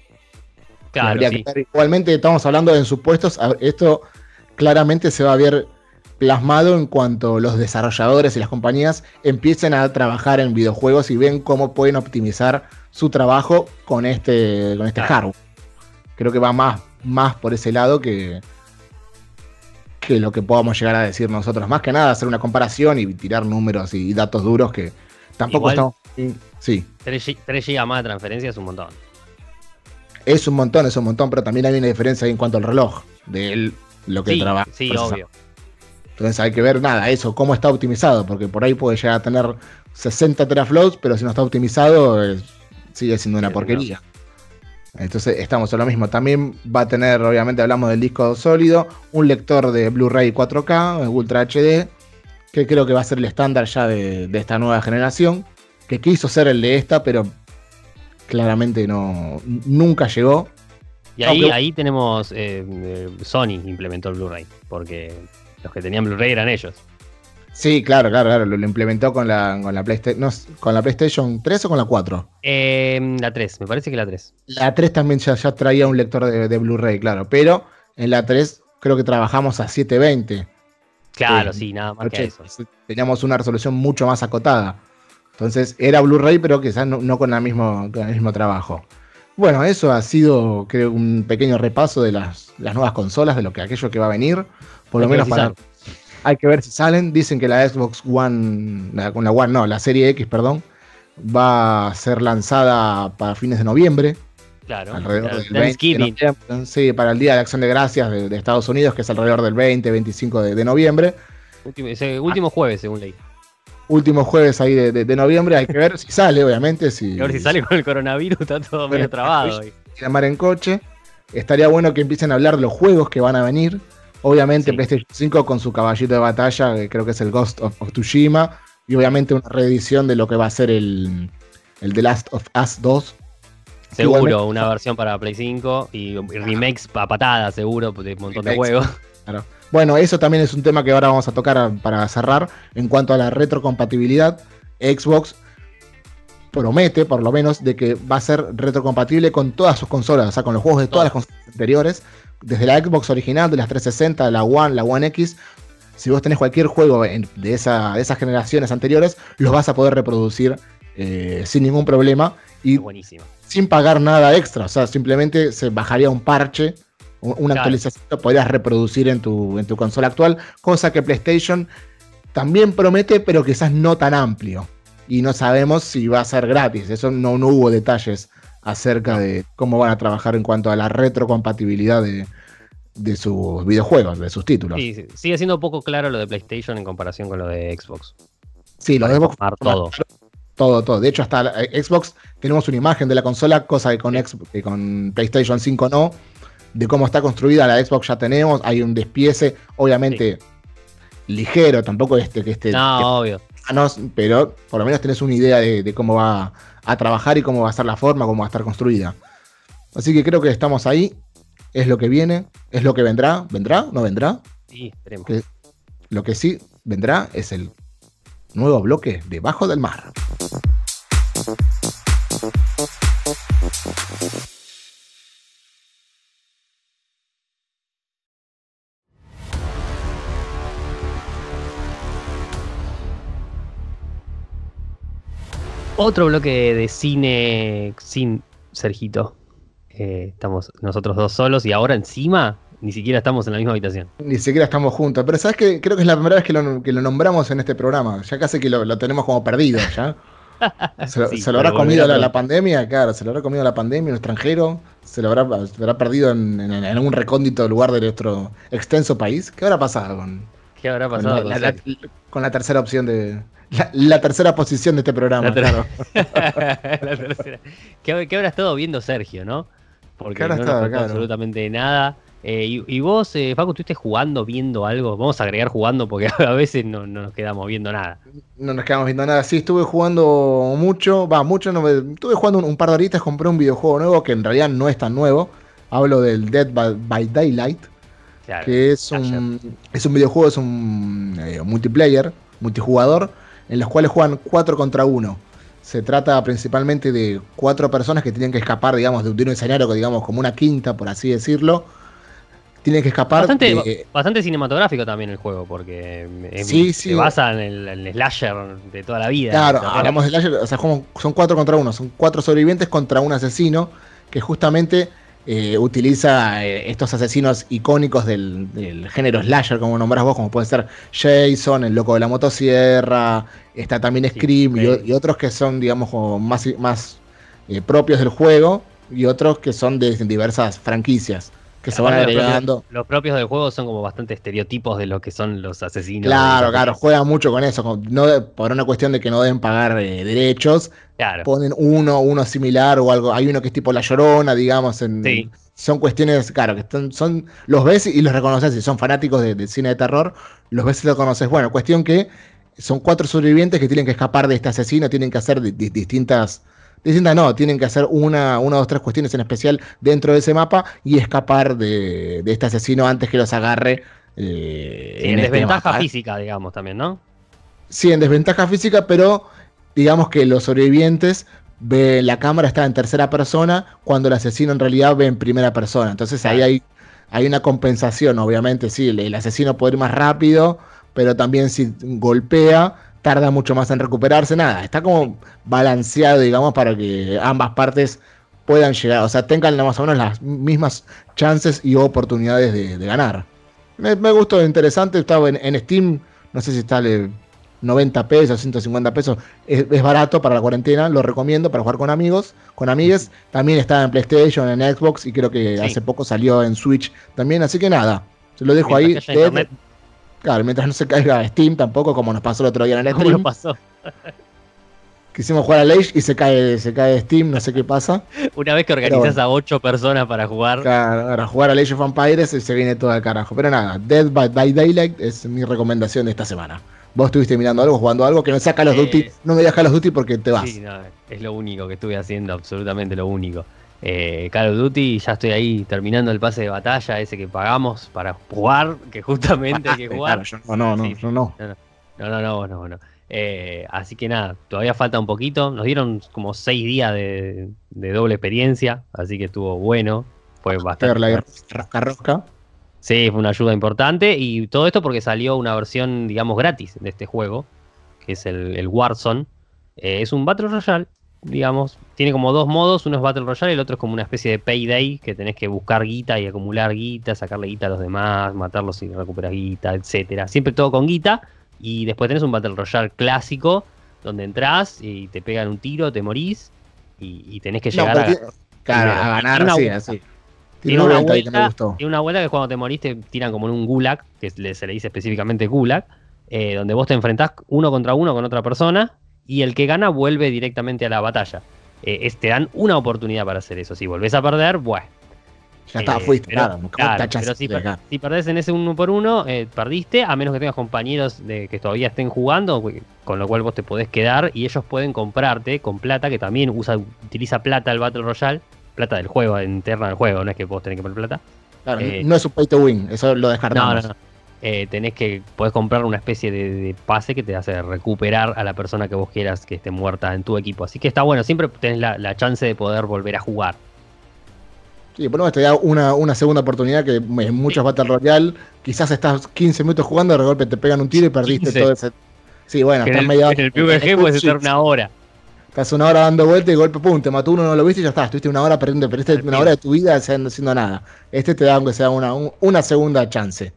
S2: claro, sí.
S1: que. Igualmente estamos hablando en supuestos, esto claramente se va a ver plasmado en cuanto los desarrolladores y las compañías empiecen a trabajar en videojuegos y ven cómo pueden optimizar su trabajo con este, con este
S2: Claro.
S1: hardware. Creo que va más, más por ese lado que, que lo que podamos llegar a decir nosotros. Más que nada hacer una comparación y tirar números y datos duros que tampoco
S2: Igual-
S1: estamos... Sí.
S2: 3, GB más de transferencia es un montón.
S1: Es un montón, es un montón, pero también hay una diferencia en cuanto al reloj de él, lo que
S2: Sí,
S1: trabaja.
S2: sí,
S1: procesa.
S2: obvio.
S1: Entonces hay que ver nada, eso, cómo está optimizado, porque por ahí puede llegar a tener 60 teraflops, pero si no está optimizado, sigue siendo una
S2: Sí,
S1: porquería. Entonces estamos en lo mismo. También va a tener, obviamente hablamos del disco sólido, un lector de Blu-ray 4K, Ultra HD, que creo que va a ser el estándar ya de, de esta nueva generación, que quiso ser el de esta, pero claramente no nunca llegó.
S2: Y ahí,
S1: Aunque-
S2: ahí tenemos. eh, eh, Sony implementó el Blu-ray. Porque los que tenían Blu-ray eran ellos.
S1: Sí, claro, claro, claro, lo, lo implementó con la, con la no, con la PlayStation 3 o con la 4.
S2: Eh, la 3, me parece que la 3.
S1: La 3 también ya, ya traía un lector de, de Blu-ray, claro, pero en la 3 creo que trabajamos a 720.
S2: Claro,
S1: Sí,
S2: sí, nada más que
S1: 80.
S2: eso.
S1: Teníamos una resolución mucho más acotada. Entonces era Blu-ray, pero quizás no, no con, la mismo, con el mismo trabajo. Bueno, eso ha sido, creo, un pequeño repaso de las, las nuevas consolas, de lo que aquello que va a venir. Por
S2: Hay
S1: lo menos
S2: si
S1: para.
S2: salen.
S1: Hay que ver si salen. Dicen que la Xbox One, la, la One no, la serie X, perdón, va a ser lanzada para fines de noviembre.
S2: Claro.
S1: Alrededor del 20 de noviembre. Sí, para el Día de Acción de Gracias de, de Estados Unidos, que es alrededor del 20, 25 de, de noviembre.
S2: Último, ese último jueves, según leí.
S1: Último jueves ahí de, de- de noviembre, hay que ver si sale, obviamente. Si,
S2: A ver si sale con el coronavirus, está todo medio trabado.
S1: llamar en coche. Estaría bueno que empiecen a hablar de los juegos que van a venir. Obviamente
S2: Sí.
S1: PlayStation 5 con su caballito de batalla, que creo que es el Ghost of, of Tsushima. Y obviamente una reedición de lo que va a ser el, el The Last of Us 2.
S2: Seguro,
S1: Igualmente-
S2: una versión para Play 5 y remakes a patadas, seguro, de un montón de juegos.
S1: Claro. Bueno, eso también es un tema que ahora vamos a tocar para cerrar. En cuanto a la retrocompatibilidad, Xbox promete, por lo menos, de que va a ser retrocompatible con todas sus consolas, o sea, con los juegos de todas las consolas anteriores, desde la Xbox original, de las 360, la One, la One X. Si vos tenés cualquier juego de, esa, de esas generaciones anteriores, los vas a poder reproducir eh, sin ningún problema y
S2: buenísimo.
S1: sin pagar nada extra. O sea, simplemente se bajaría un parche, una
S2: Claro.
S1: actualización que podrías reproducir en tu, en tu consola actual, cosa que PlayStation también promete, pero quizás no tan amplio. Y no sabemos si va a ser gratis. Eso no, no hubo detalles acerca de cómo van a trabajar en cuanto a la retrocompatibilidad de, de sus videojuegos, de sus títulos. Sí,
S2: Sí, sí, sigue siendo poco claro lo de PlayStation en comparación con lo de Xbox.
S1: los
S2: para
S1: de Xbox
S2: todo.
S1: Todo, todo. De hecho, hasta eh, Xbox tenemos una imagen de la consola, cosa que con, Xbox- que con PlayStation 5 no. De cómo está construida la Xbox ya tenemos. Hay un despiece, obviamente, ligero, tampoco este que este.
S2: No, obvio.
S1: manos, pero por lo menos tenés una idea de, de cómo va a trabajar y cómo va a ser la forma, cómo va a estar construida. Así que creo que estamos ahí. Es lo que viene, es lo que vendrá. ¿Vendrá? ¿No vendrá?
S2: Sí, esperemos.
S1: Que- Lo que sí vendrá es el nuevo bloque debajo del mar.
S2: Otro bloque de cine sin Sergito. Eh, estamos nosotros dos solos y ahora encima ni siquiera estamos en la misma habitación.
S1: Ni siquiera estamos juntos. Pero sabes que creo que es la primera vez que lo, que lo nombramos en este programa. Ya casi que lo, lo tenemos como perdido, ¿ya? [laughs] Se lo,
S2: Sí,
S1: se lo habrá comido la, la pandemia, claro, se lo habrá comido la pandemia, un extranjero, se lo habrá, se lo habrá perdido en, en, en algún recóndito lugar de nuestro extenso país. ¿Qué habrá pasado con,
S2: ¿Qué habrá pasado con
S1: la- la-
S2: Sergio?
S1: con la tercera opción de. La, tercera posición de este programa, claro. [laughs]
S2: ¿Qué, qué habrá estado viendo Sergio, no? Porque
S1: ¿Qué habrá
S2: no nos
S1: claro?
S2: absolutamente nada. Eh, y, y vos, eh, Facu, ¿estuviste jugando, viendo algo? Vamos a agregar jugando porque [laughs] a veces no, no nos quedamos viendo nada.
S1: No nos quedamos viendo nada. Sí, estuve jugando mucho, va, mucho, no estuve jugando un, un par de horitas, compré un videojuego nuevo que en realidad no es tan nuevo. Hablo del Dead by, by Daylight,
S2: Claro.
S1: que es un, es un videojuego, es un eh, multiplayer, multijugador, en los cuales juegan 4 contra 1. Se trata principalmente de cuatro personas que tienen que escapar, digamos, de un, de un escenario, que, digamos, como una quinta, por así decirlo. Tienen que escapar
S2: Bastante,
S1: de-
S2: bastante cinematográfico también el juego, porque
S1: Sí,
S2: se
S1: sí.
S2: basa en el, en el slasher de toda la vida.
S1: Claro, hablamos de slasher, o sea, son cuatro contra uno, son cuatro sobrevivientes contra un asesino que justamente eh, utiliza eh, estos asesinos icónicos del, del género slasher, como nombrás vos, como pueden ser Jason, el loco de la motosierra, está también
S2: Sí,
S1: Scream y,
S2: Freddy.
S1: y otros que son, digamos, como más, más eh, propios del juego y otros que son de diversas franquicias que se van
S2: Aparte, los
S1: agregando.
S2: propios- Los propios del juego son como bastante estereotipos de lo que son los asesinos.
S1: Claro,
S2: de-
S1: claro, juega mucho con eso, con- no de- por una cuestión de que no deben pagar eh, derechos,
S2: Claro.
S1: ponen uno, uno similar o algo. Hay uno que es tipo la llorona, digamos. En,
S2: Sí.
S1: Son cuestiones, claro, que están- son, los ves y los reconoces. Si son fanáticos de- del cine de terror, los ves y los conoces. Bueno, cuestión que son cuatro sobrevivientes que tienen que escapar de este asesino, tienen que hacer di- di- distintas. Distintas no, tienen que hacer una, una, dos, tres cuestiones en especial dentro de ese mapa y escapar de, de este asesino antes que los agarre. eh,
S2: Sí, en
S1: este
S2: desventaja
S1: mapa,
S2: física, digamos, también, ¿no?
S1: Sí, en desventaja física, pero digamos que los sobrevivientes ve la cámara está en tercera persona cuando el asesino en realidad ve en primera persona. Entonces ahí hay, hay una compensación, obviamente, sí, el, el asesino puede ir más rápido, pero también si golpea, tarda mucho más en recuperarse. Nada, está como balanceado, digamos, para que ambas partes puedan llegar, o sea, tengan más o menos las mismas chances y oportunidades de, de ganar. Me, me gustó, interesante, estaba en, en Steam, no sé si está, le- 90 pesos, 150 pesos. Es, es barato para la cuarentena, lo recomiendo para jugar con amigos, con amigues. También está en PlayStation, en Xbox y creo que
S2: Sí.
S1: hace poco salió en Switch también. Así que nada, se lo dejo ahí. Claro, mientras no se caiga Steam tampoco, como nos pasó el otro día en el
S2: ¿Cómo lo
S1: stream.
S2: pasó?
S1: Quisimos jugar a Age y se cae, se cae Steam, no sé qué pasa.
S2: Una vez que organizás
S1: bueno.
S2: a ocho personas para jugar,
S1: Claro, ahora jugar a Age of Empires se viene todo al carajo. Pero nada, Dead by, by Daylight es mi recomendación de esta semana. Vos estuviste mirando algo, jugando algo que no sea Call of
S2: Eh,
S1: Duty. No me Call of Duty porque te vas.
S2: Sí, no, es lo único que estuve haciendo, absolutamente lo único. Eh, Call of Duty, ya estoy ahí terminando el pase de batalla, ese que pagamos para jugar, que justamente hay que [laughs] jugar.
S1: claro, yo no, no, no,
S2: Sí,
S1: no.
S2: No, no, no, no, no. Eh, así que nada, todavía falta un poquito. Nos dieron como seis días de, de doble experiencia, así que estuvo bueno. Fue bastante.
S1: Pegarla ahí, rosca, rosca.
S2: Sí, fue una ayuda importante. Y todo esto porque salió una versión, digamos, gratis de este juego, que es el, el Warzone. Eh, es un Battle Royale, digamos. Tiene como dos modos. Uno es Battle Royale y el otro es como una especie de Payday, que tenés que buscar guita y acumular guita, sacarle guita a los demás, matarlos y recuperar guita, etcétera. Siempre todo con guita. Y después tenés un Battle Royale clásico, donde entras y te pegan un tiro, te morís. Y, y tenés que
S1: No,
S2: llegar
S1: pero
S2: a,
S1: claro, a ganar
S2: una vuelta.
S1: así. Tiene
S2: tiene
S1: una vuelta que me gustó.
S2: tiene una vuelta que cuando te morís te tiran como en un gulag, que se le dice específicamente gulag, eh, donde vos te enfrentás uno contra uno con otra persona y el que gana vuelve directamente a la batalla. Eh, es- te dan una oportunidad para hacer eso. Si volvés a perder, bueno.
S1: Ya está,
S2: eh,
S1: fuiste,
S2: pero-
S1: claro.
S2: claro, pero si, per- si perdés en ese uno por uno, eh, perdiste, a menos que tengas compañeros de, que todavía estén jugando, con lo cual vos te podés quedar y ellos pueden comprarte con plata, que también usa, utiliza plata el Battle Royale, plata del juego, interna del juego, no es que vos tenés que poner plata.
S1: Claro,
S2: eh,
S1: no es un pay to win, eso lo
S2: No,
S1: descartamos.
S2: no, no. Eh, tenés que, podés comprar una especie de, de pase que te hace recuperar a la persona que vos quieras que esté muerta en tu equipo. Así que está bueno, siempre tenés la, la chance de poder volver a jugar.
S1: Sí, por lo menos te da una, una segunda oportunidad que en muchos Battle Royale quizás estás 15 minutos jugando, de golpe te pegan un tiro y perdiste
S2: 15.
S1: todo ese. Sí, bueno, estás
S2: el,
S1: media
S2: en el PvG puedes estar una hora.
S1: Estás una hora dando vuelta y golpe, pum, te mató uno, no lo viste y ya está. Estuviste una hora perdiendo, perdiste una hora de tu vida haciendo, haciendo nada. Este te da aunque sea una, un- una segunda chance.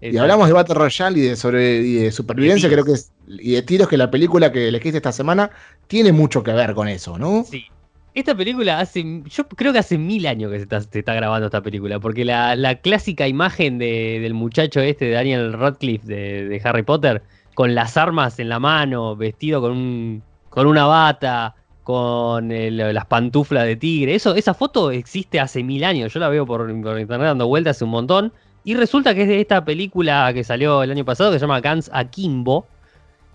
S1: Y hablamos de Battle Royale y de, sobre, y de supervivencia, creo que es, y de tiros, que la película que elegiste esta semana tiene mucho que ver con eso, ¿no?
S2: Sí. Esta película hace, yo creo que hace mil años que se está, se está grabando esta película, porque la, la clásica imagen de- del muchacho este, de Daniel Radcliffe de, de Harry Potter, con las armas en la mano, vestido con, un, con una bata, con el- las pantuflas de tigre, eso, esa foto existe hace mil años, yo la veo por, por internet dando vueltas hace un montón, y resulta que es de esta película que salió el año pasado, que se llama Guns Akimbo,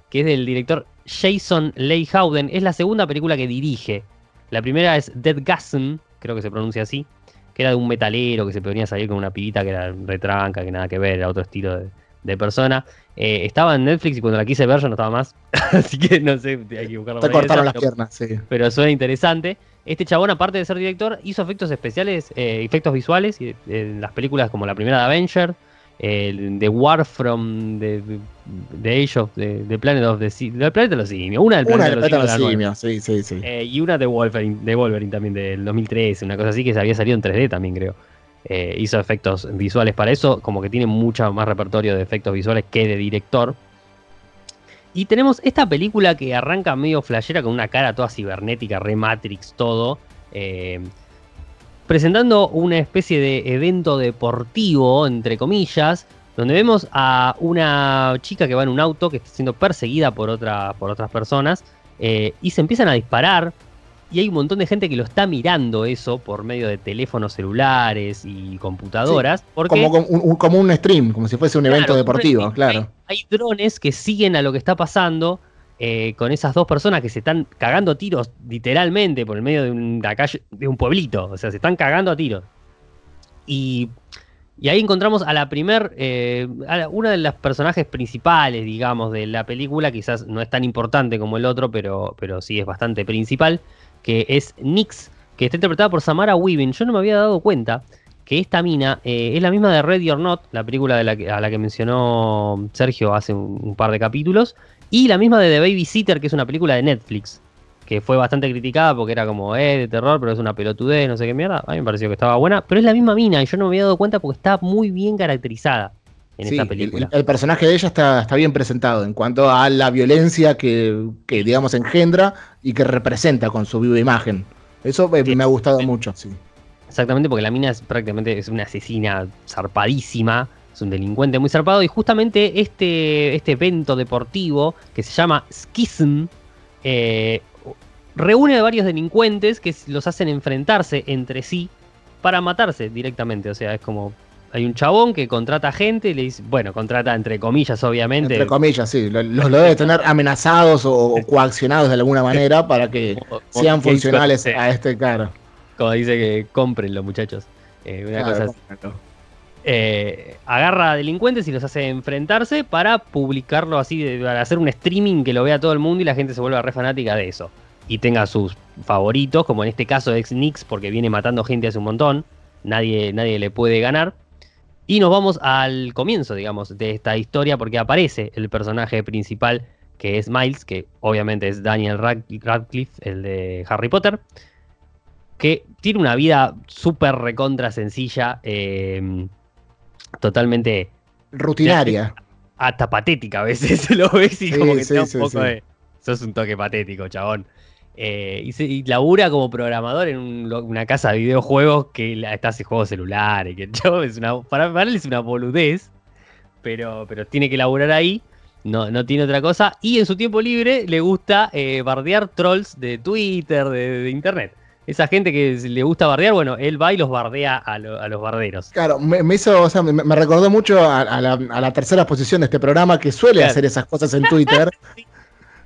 S2: que es del director Jason Leigh Howden, es la segunda película que dirige. La primera es Dead Gasm, creo que se pronuncia así, que era de un metalero que se ponía a salir con una pibita que era retranca, que nada que ver, era otro estilo de, de persona. Eh, estaba en Netflix y cuando la quise ver ya no estaba más, [laughs] así que no sé, hay que buscarla
S1: Te cortaron
S2: esa,
S1: las
S2: pero-
S1: piernas, sí.
S2: pero suena interesante. Este chabón, aparte de ser director, hizo efectos especiales, eh, efectos visuales en las películas como la primera de Avenger, The War from the, the Age of the, the Planet of the Sea, del planeta de los simios, una del planeta
S1: de
S2: de
S1: los
S2: simios,
S1: simios, sí, sí, sí.
S2: eh, y una de Wolverine, de Wolverine también del 2013, una cosa así que se había salido en 3D también creo. Eh, hizo efectos visuales para eso, como que tiene mucho más repertorio de efectos visuales que de director. Y tenemos esta película que arranca medio flashera con una cara toda cibernética, re Matrix, todo. eh, presentando una especie de evento deportivo, entre comillas, donde vemos a una chica que va en un auto que está siendo perseguida por, otra, por otras personas eh, y se empiezan a disparar. Y hay un montón de gente que lo está mirando eso por medio de teléfonos celulares y computadoras. porque
S1: Como, como, un, como un stream, como si fuese un evento deportivo,
S2: hay-
S1: claro.
S2: Hay, drones que siguen a lo que está pasando eh, con esas dos personas que se están cagando a tiros literalmente por el medio de una calle, de un pueblito. O sea, se están cagando a tiros. Y, y ahí encontramos a la primer, eh, a la- una de las personajes principales, digamos, de la película. Quizás no es tan importante como el otro, pero, pero sí es bastante principal. Que es Nix, que está interpretada por Samara Weaving. Yo no me había dado cuenta que esta mina eh, es la misma de Ready or Not, la película de la que- a la que mencionó Sergio hace un, un par de capítulos, y la misma de The Babysitter, que es una película de Netflix, que fue bastante criticada porque era como, eh, de terror, pero es una pelotudez, no sé qué mierda. A mí me pareció que estaba buena, pero es la misma mina y yo no me había dado cuenta porque está muy bien caracterizada. En
S1: Sí,
S2: esta
S1: el,
S2: película.
S1: el personaje de ella está, está bien presentado en cuanto a la violencia que, que, digamos, engendra y que representa con su viva imagen. Eso eh,
S2: Sí.
S1: me ha gustado mucho, sí.
S2: Exactamente, porque la mina es prácticamente es una asesina zarpadísima, es un delincuente muy zarpado, y justamente este, este evento deportivo que se llama Schism eh, reúne a varios delincuentes que los hacen enfrentarse entre sí para matarse directamente. O sea, es como. Hay un chabón que contrata gente y le dice, bueno, contrata entre comillas, obviamente.
S1: Entre comillas, sí. lo- Los lo debe tener amenazados o, o [laughs] coaccionados de alguna manera para que sean funcionales
S2: sí,
S1: a este cara.
S2: Como dice que compren los muchachos. Eh, una cosa así. eh, agarra a delincuentes y los hace enfrentarse para publicarlo así, de- para hacer un streaming que lo vea todo el mundo y la gente se vuelva re fanática de eso. Y tenga sus favoritos, como en este caso ex Nix, porque viene matando gente hace un montón. Nadie, nadie le puede ganar. Y nos vamos al comienzo, digamos, de esta historia, porque aparece el personaje principal, que es Miles, que obviamente es Daniel Rad- Radcliffe, el de Harry Potter, que tiene una vida súper recontra sencilla, eh, totalmente
S1: Rutinaria.
S2: hasta patética a veces, [laughs] lo ves y
S1: Sí,
S2: como que
S1: sí,
S2: te da un
S1: sí,
S2: poco de... Sos un toque patético, chabón. Eh, y, se- y labura como programador en un una casa de videojuegos que está hace juegos celulares, que [laughs] es una, para, para él es una boludez, pero, pero tiene que laburar ahí, no, no tiene otra cosa, y en su tiempo libre le gusta eh, bardear trolls de Twitter, de, de internet. Esa gente que le gusta bardear, bueno, él va y los bardea a, lo- a los barderos.
S1: Claro, me, me hizo, o sea, me, me recordó mucho a, a la, a la tercera posición de este programa que suele
S2: Claro.
S1: hacer esas cosas en Twitter. [laughs]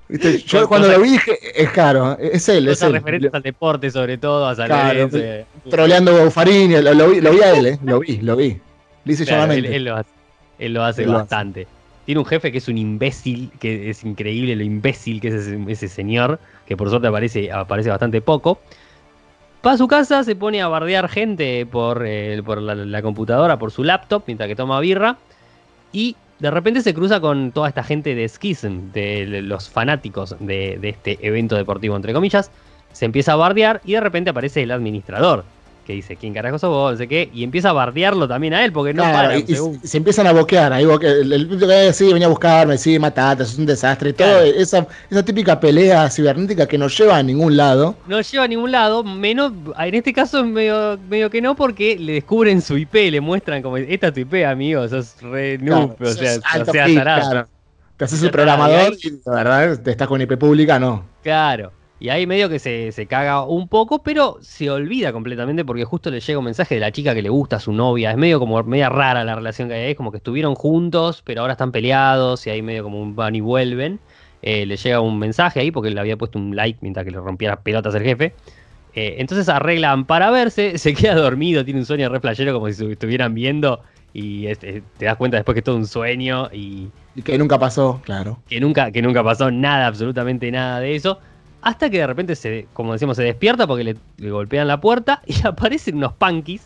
S1: ¿Viste? [laughs] Yo cuando lo vi dije, es claro, es él, es él.
S2: referentes al deporte, sobre todo, a San eh.
S1: Troleando a Buffarini, lo, lo vi, lo vi a él, eh, lo vi, lo vi. Dice
S2: Claro, él, lo hace, él lo hace
S1: Él lo hace.
S2: bastante. Tiene un jefe que es un imbécil, que es increíble lo imbécil que es ese, ese señor, que por suerte aparece, aparece bastante poco. Va a su casa, se pone a bardear gente por, eh, por la, la computadora, por su laptop, mientras que toma birra. Y de repente se cruza con toda esta gente de Schism, de los fanáticos de, de este evento deportivo, entre comillas. Se empieza a bardear y de repente aparece el administrador, que dice, ¿quién carajo sos vos? No sé qué. Y empieza a bardearlo también a él, porque no
S1: Claro,
S2: para
S1: y, se empiezan a boquear. Ahí boque- el, el que sí, venía a buscarme, sí, matate, es un desastre. Todo
S2: Claro.
S1: esa, esa típica pelea cibernética que no lleva a ningún lado.
S2: no lleva a ningún lado, menos, en este caso medio, medio que no, porque le descubren su IP, le muestran como, esta es tu IP, amigo, sos re noob,
S1: Claro,
S2: o sea, o sea.
S1: Te haces el programador
S2: y
S1: la verdad te estás con IP pública, no.
S2: Claro. Y ahí medio que se, se caga un poco, pero se olvida completamente porque justo le llega un mensaje de la chica que le gusta a su novia. Es medio como media rara la relación que hay ahí, es como que estuvieron juntos, pero ahora están peleados y ahí medio como un van y vuelven. Eh, le llega un mensaje ahí porque le había puesto un like mientras que le rompía las pelotas el jefe. Eh, entonces arreglan para verse, [laughs] se queda dormido, tiene un sueño re playero como si se estuvieran viendo y este, te das cuenta después que es todo un sueño y,
S1: Y que nunca pasó, claro.
S2: que nunca, que nunca pasó nada, absolutamente nada de eso. Hasta que de repente, se, como decíamos, se despierta porque le, le golpean la puerta [laughs] y aparecen unos punkies.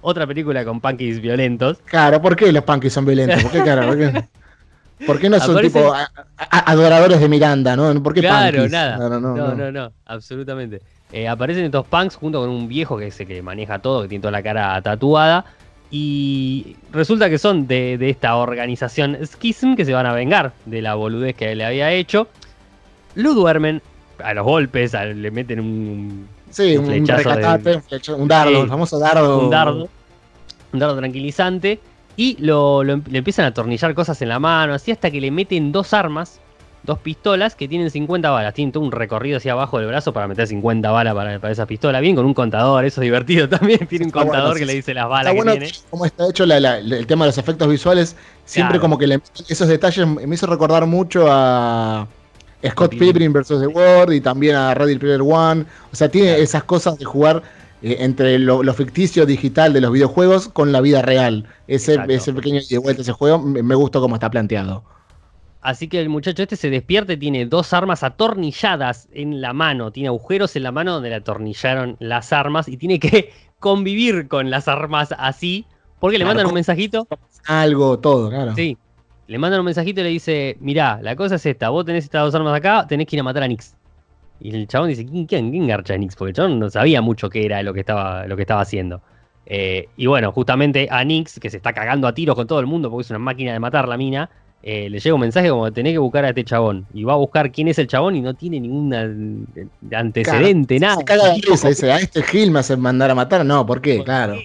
S2: Otra película con punkies violentos.
S1: Claro, ¿por qué los punkies son violentos? ¿Por qué, cara? ¿Por qué, [laughs] por qué no son
S2: Aparece-
S1: tipo a- a- adoradores de Miranda, no? ¿Por qué
S2: claro,
S1: punkies?
S2: nada.
S1: No, no, no.
S2: no,
S1: no.
S2: no, no, absolutamente. Eh, aparecen estos punks junto con un viejo que es el que maneja todo, que tiene toda la cara tatuada. Y resulta que son de, de esta organización Schism que se van a vengar de la boludez que le había hecho. Lo duermen a los golpes, a- le meten un,
S1: Sí,
S2: un
S1: un,
S2: de-
S1: un, dardo, el famoso dardo.
S2: un dardo, un dardo tranquilizante, y lo, lo em- le empiezan a atornillar cosas en la mano, así hasta que le meten dos armas, dos pistolas que tienen 50 balas. Tienen todo un recorrido hacia abajo del brazo para meter 50 balas para, para esa pistola. Bien, con un contador, eso es divertido [laughs] también. Tiene un
S1: Está bueno,
S2: contador
S1: sí,
S2: que le dice las balas
S1: bueno
S2: que tiene.
S1: cómo está hecho la- la- el tema de los efectos visuales. Siempre
S2: Claro.
S1: como que le, esos detalles me hizo recordar mucho a Scott
S2: Pilgrim.
S1: Vs. The World y también a Ready Player One. O sea, tiene esas cosas de jugar eh, entre lo, lo ficticio digital de los videojuegos con la vida real. Ese,
S2: Exacto.
S1: ese pequeño y vuelta ese juego me, me gustó cómo está planteado.
S2: Así que el muchacho este se despierta y tiene dos armas atornilladas en la mano. Tiene agujeros en la mano donde le atornillaron las armas y tiene que [laughs] convivir con las armas así. Porque le mandan un mensajito
S1: Algo, todo, claro.
S2: Sí. Le mandan un mensajito y le dice, mirá, la cosa es esta, vos tenés estas dos armas acá, tenés que ir a matar a Nix. Y el chabón dice, ¿quién, quién, quién garcha a Nix? Porque el chabón no sabía mucho qué era lo que estaba, lo que estaba haciendo. Eh, y bueno, justamente a Nix, que se está cagando a tiros con todo el mundo porque es una máquina de matar la mina, eh, le llega un mensaje como tenés que buscar a este chabón. Y va a buscar quién es el chabón y no tiene ningún antecedente, nada.
S1: Se caga de risa, dice, a este Gil me hace mandar a matar. No, ¿por qué? claro.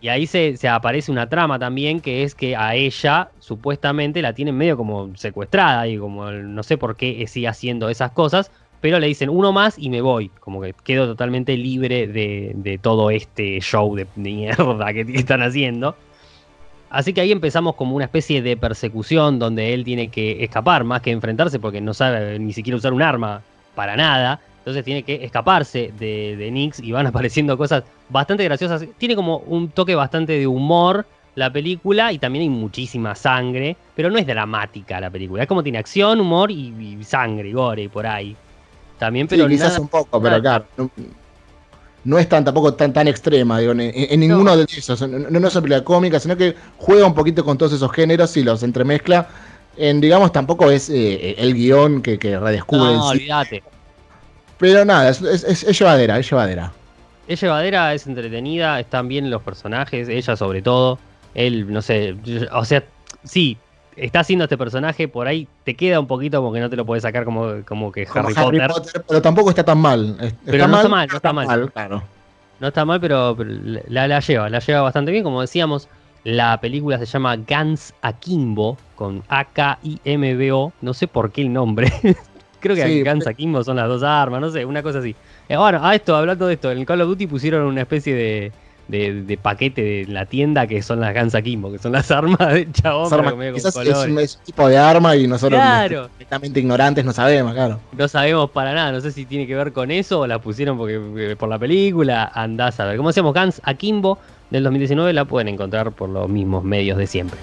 S2: Y ahí se, aparece una trama también que es que a ella supuestamente la tienen medio como secuestrada y como no sé por qué sigue haciendo esas cosas, pero le dicen uno más y me voy, como que quedo totalmente libre de, todo este show de [laughs] mierda que están haciendo. Así que ahí empezamos como una especie de persecución donde él tiene que escapar más que enfrentarse porque no sabe ni siquiera usar un arma para nada. Entonces tiene que escaparse de, de y van [laughs] apareciendo cosas bastante graciosas. Tiene como un toque bastante de humor la película y también hay muchísima sangre, pero no es dramática la película. Es como tiene acción, humor y, sangre, gore por ahí. También, pero
S1: quizás un poco, pero claro. No, es tan tampoco tan tan extrema, digo, en, ninguno de esos. No, no, es una película cómica, sino que juega un poquito con todos esos géneros y los entremezcla. En, digamos, tampoco es eh, el guion que, que redescubre.
S2: No, olvídate.
S1: Pero nada, es, es, llevadera, es llevadera.
S2: Es llevadera, es entretenida, están bien los personajes, ella sobre todo. Él, no sé, o sea, sí, está haciendo este personaje, por ahí te queda un poquito como que no te lo puedes sacar como, como que Harry, Potter.
S1: Pero tampoco está tan mal.
S2: pero no está mal, no está mal. claro. No está mal, pero, la, la, lleva, la lleva bastante bien. Como decíamos, la película se llama Guns Akimbo, con A-K-I-M-B-O. No sé por qué el nombre. [laughs] Creo que Guns Akimbo son las dos armas, no sé, una cosa así. Eh, bueno, a esto, hablando de esto, en Call of Duty pusieron una especie de de, paquete de la tienda que son las Guns Akimbo, que son las [laughs] armas de chabón.
S1: quizás es un, tipo de arma y nosotros completamente ignorantes no sabemos, claro.
S2: No sabemos para nada, no sé si tiene que ver con eso o la pusieron porque, eh, por la película, andás a ver. Como decíamos, Guns Akimbo del 2019 la pueden encontrar por los mismos medios de siempre.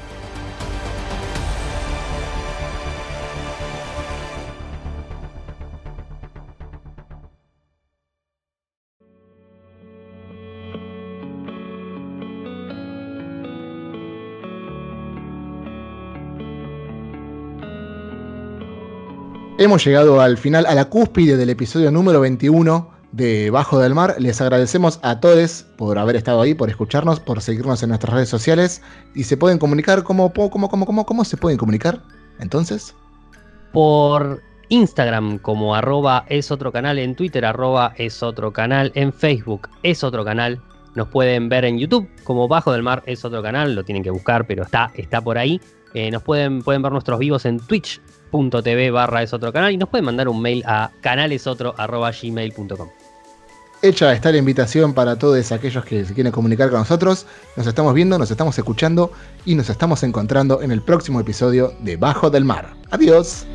S1: Hemos llegado al final, a la cúspide del episodio número 21 de Bajo del Mar. Les agradecemos a todos por haber estado ahí, por escucharnos, por seguirnos en nuestras redes sociales. Y se pueden comunicar, ¿cómo, cómo, cómo, cómo, cómo se pueden comunicar? Entonces.
S2: Por Instagram como arroba es otro canal, en Twitter arroba es otro canal, en Facebook es otro canal. Nos pueden ver en YouTube como Bajo del Mar es otro canal, lo tienen que buscar, pero está, está por ahí. Eh, nos pueden, pueden ver nuestros vivos en Twitch tv barra es otro canal y nos pueden mandar un mail a canalesotro.gmail.com.
S1: Hecha está la invitación para todos aquellos que se quieren comunicar con nosotros. Nos estamos viendo, nos estamos escuchando y nos estamos encontrando en el próximo episodio de Bajo del Mar. Adiós.